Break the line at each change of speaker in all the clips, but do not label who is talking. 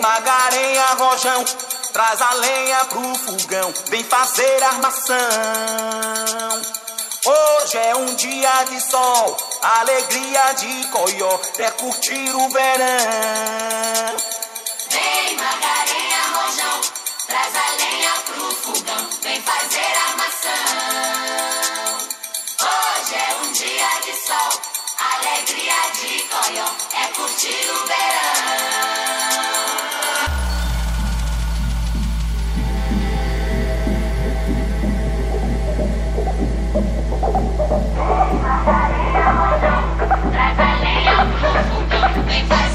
Magarenha, rojão, traz a lenha pro fogão, vem fazer armação. Hoje é um dia de sol, alegria de coió, é curtir o verão.
Vem Magarenha, rojão, traz a lenha pro fogão, vem fazer armação. Hoje é um dia de sol, alegria de coió, é curtir o verão. Vem,
vai.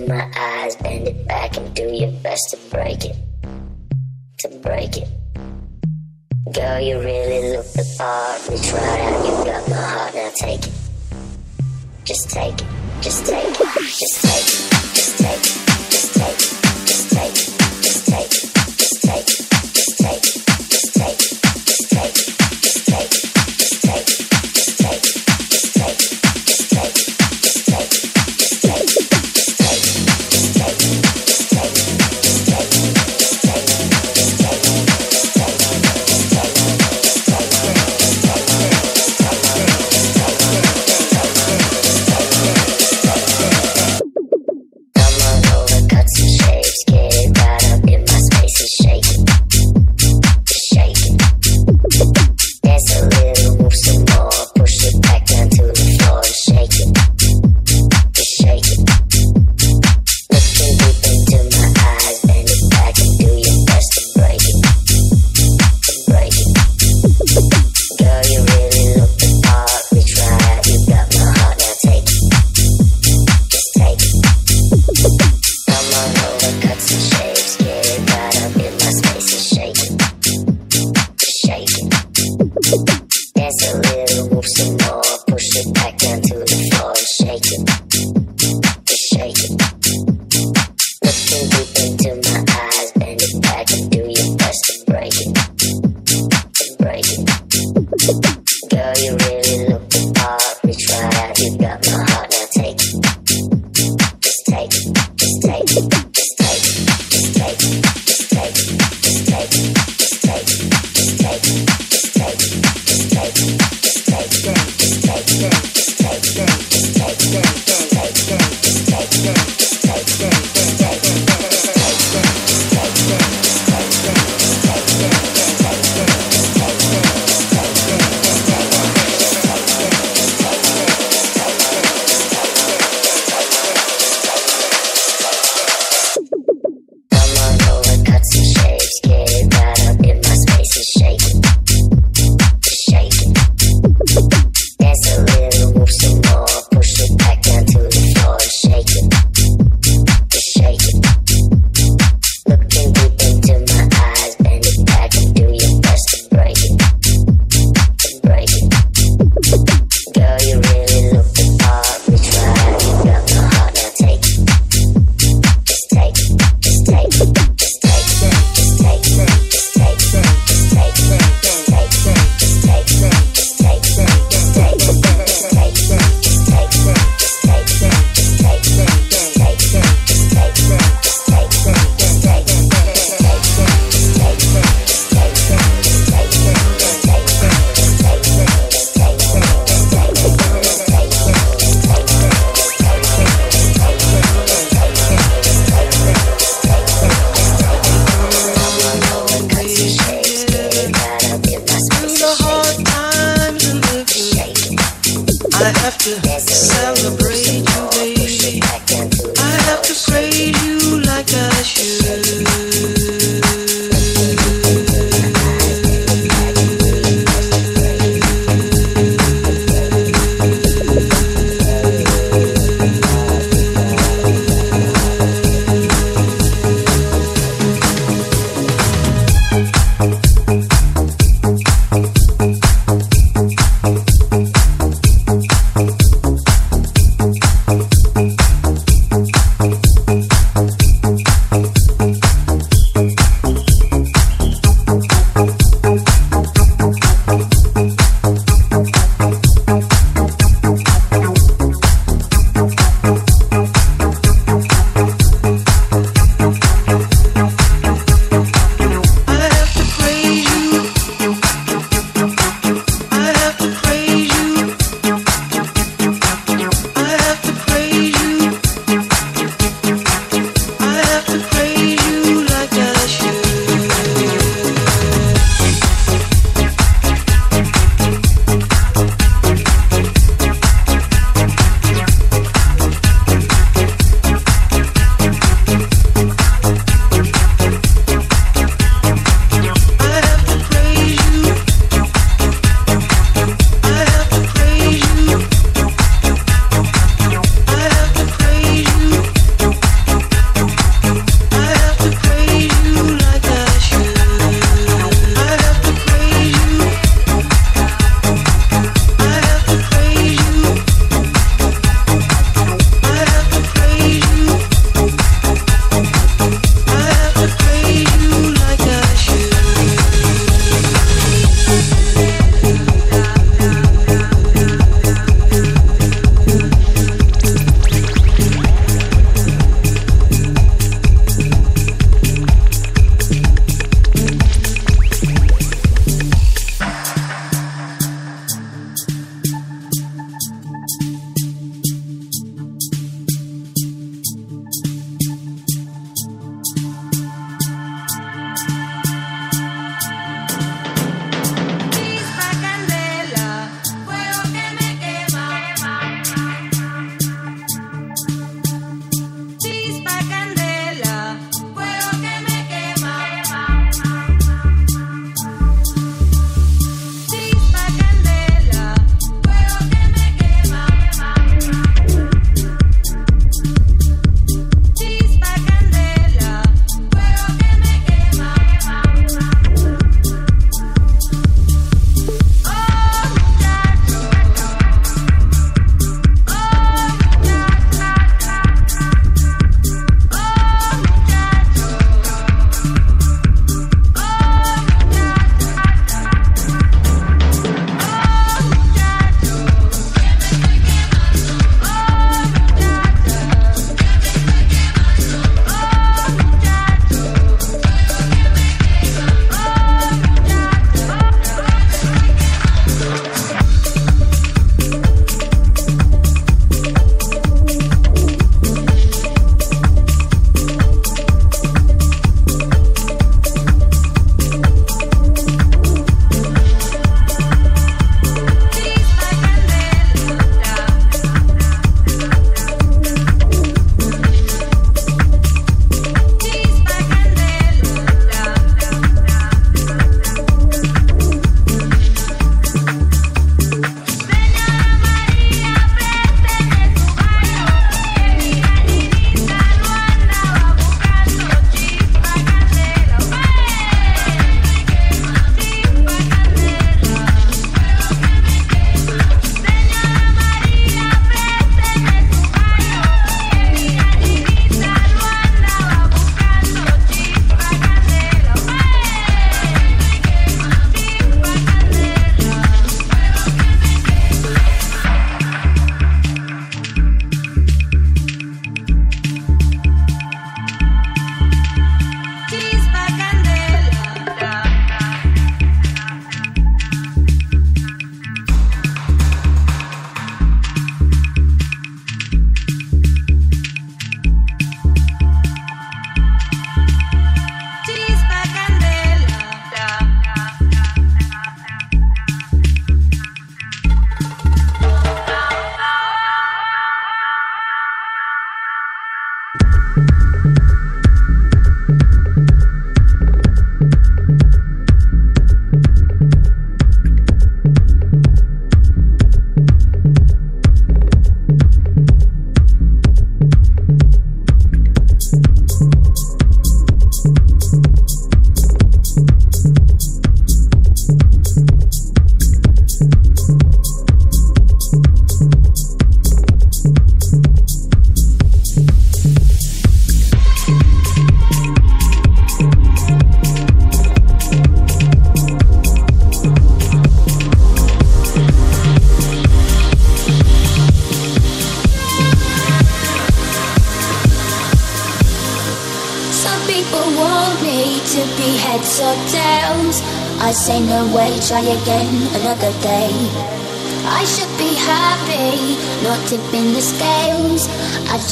to my eyes, bend it back and do your best to break it. To break it. Girl, you really look the part. Reach right out, you got my heart, now take it. Just take it, just take it, just take it, just take it, just take it, just take it.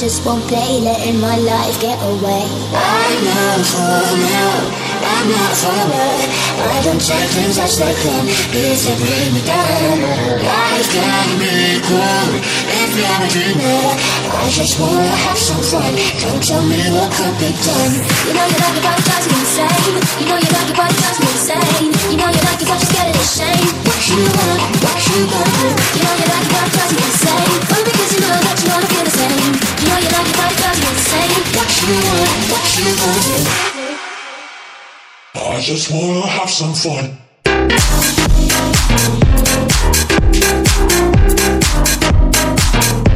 Just
won't play, letting my life get away. I know for now. I'm not forward. I don't take things as they come. It's a bring me down. Life can be cool I just wanna have some fun. Don't tell me what could be done. You know you like it, but it drives me insane. You know you like it, but it drives me insane. You know you like it, but you're scared of. What you want, what you want You know you like it, but it drives me insane. Only because you know that you wanna feel the same. You know you like it, but it drives me insane. What you want, what you want
I just wanna have some fun.
positive.
Bye.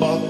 above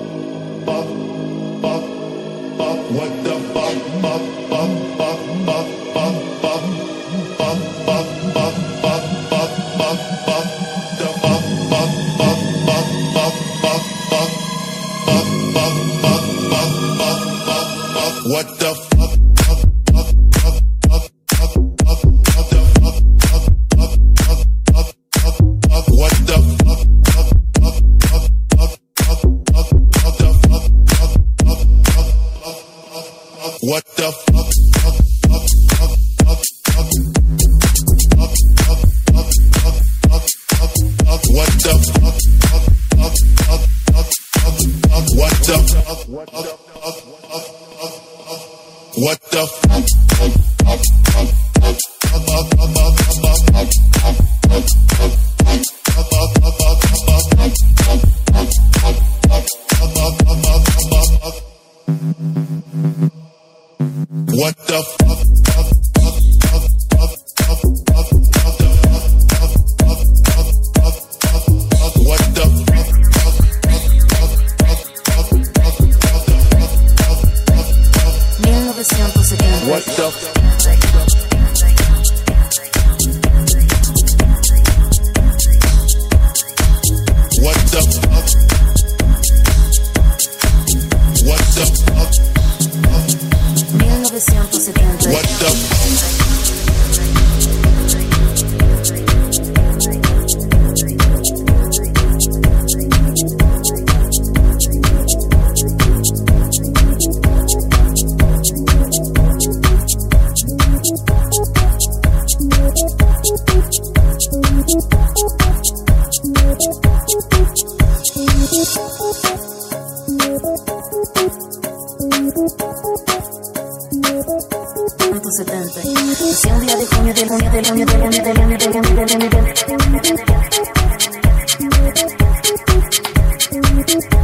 70. Nací un día de junio, de junio, de junio, de junio, de junio, de junio, de junio, de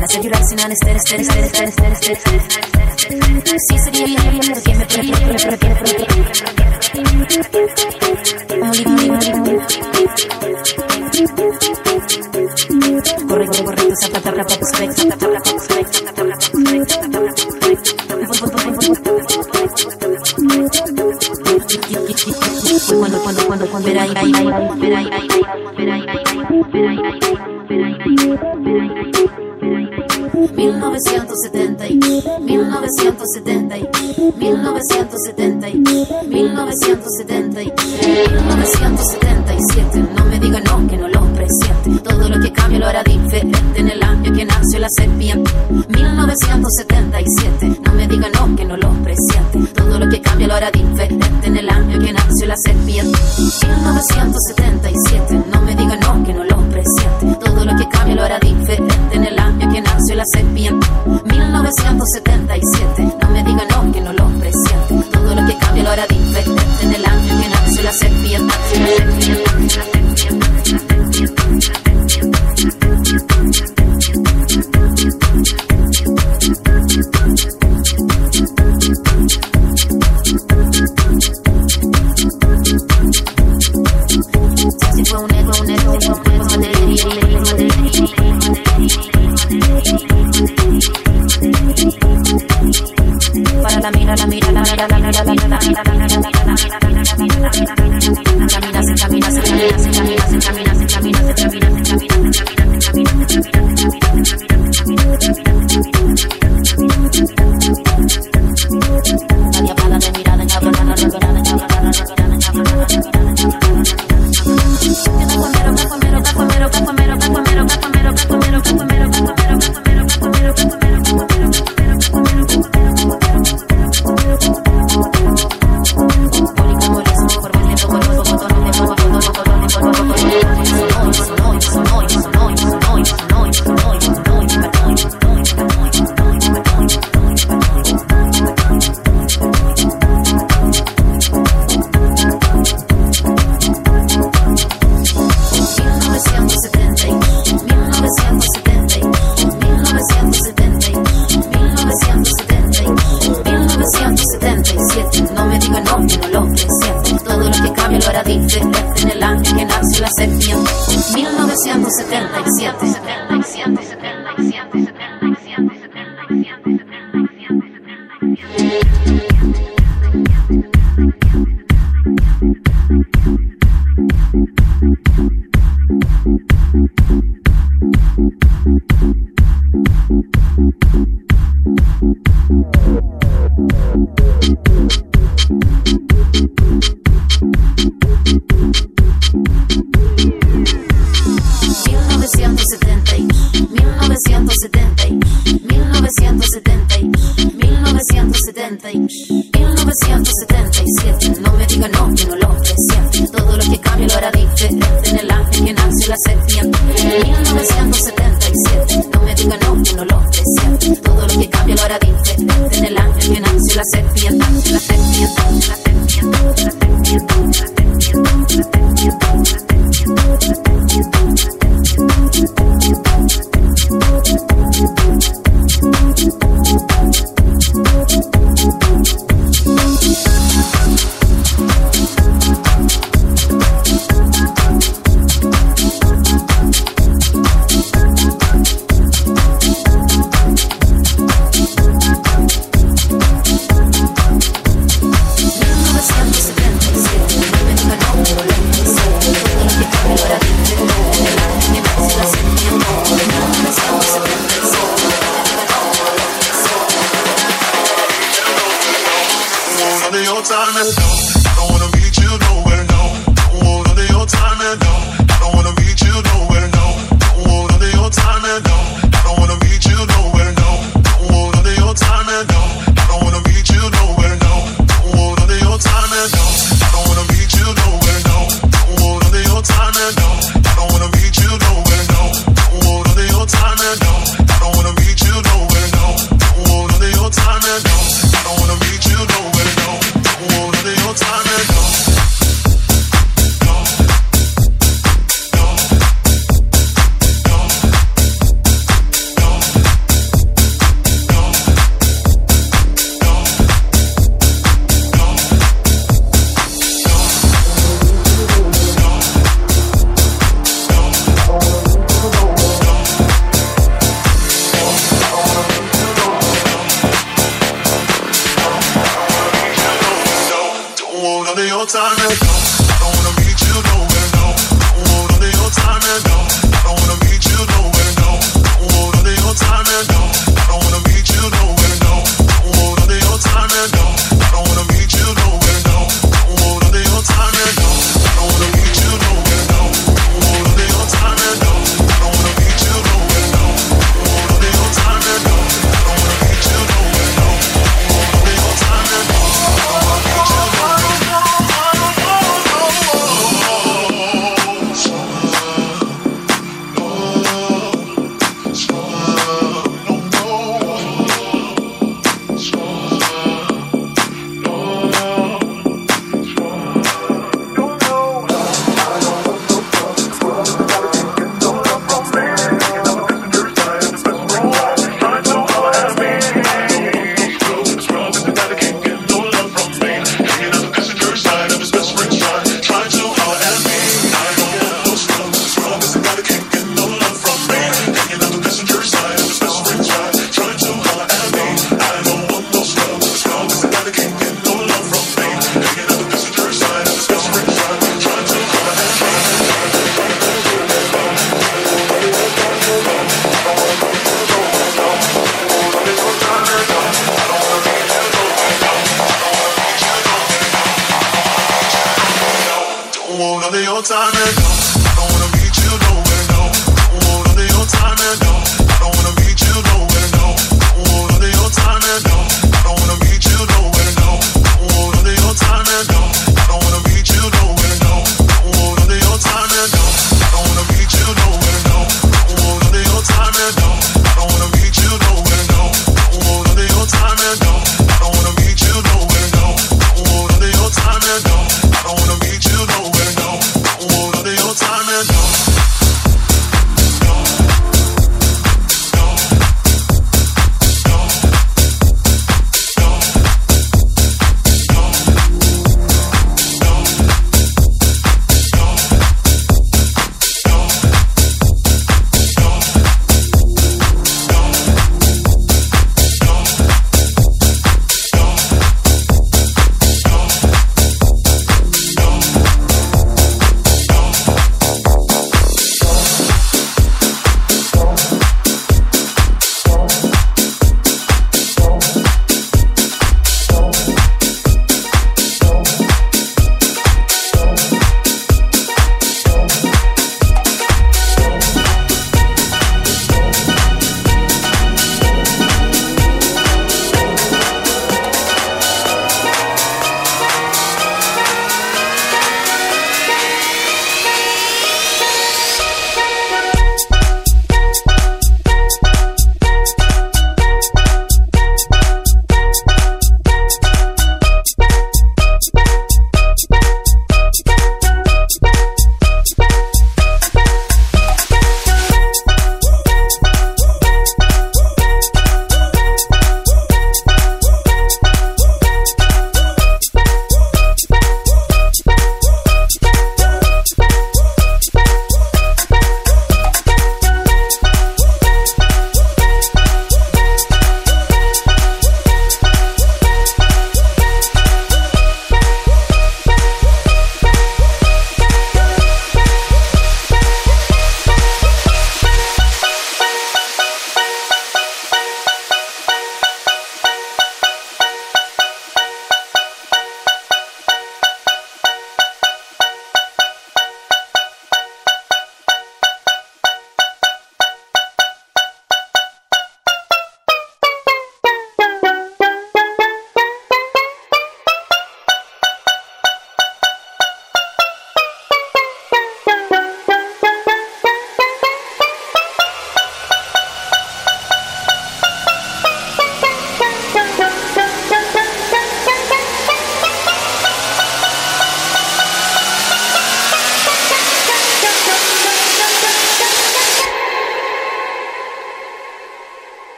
La celular sin la zapata, zapata, zapata, zapata, zapata, zapata, ahí, ahí. 1970, 1970, 1970, 1970, 1977. No me diga no, que no lo presiente. Todo lo que cambia lo hará diferente en el año que nació la serpiente. 1977. No me diga no, que no lo presiente. Todo lo que cambia lo hará diferente en el año que nació la serpiente. 1977. No me diga no, que no lo presiente. Todo lo que cambia lo hará diferente en el año que nació la serpiente. 1977. No me diga no, que no lo presiente. Todo lo que cambia lo hará diferente en el año que nació la. La serpiente,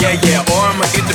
Yeah, yeah, or I'ma get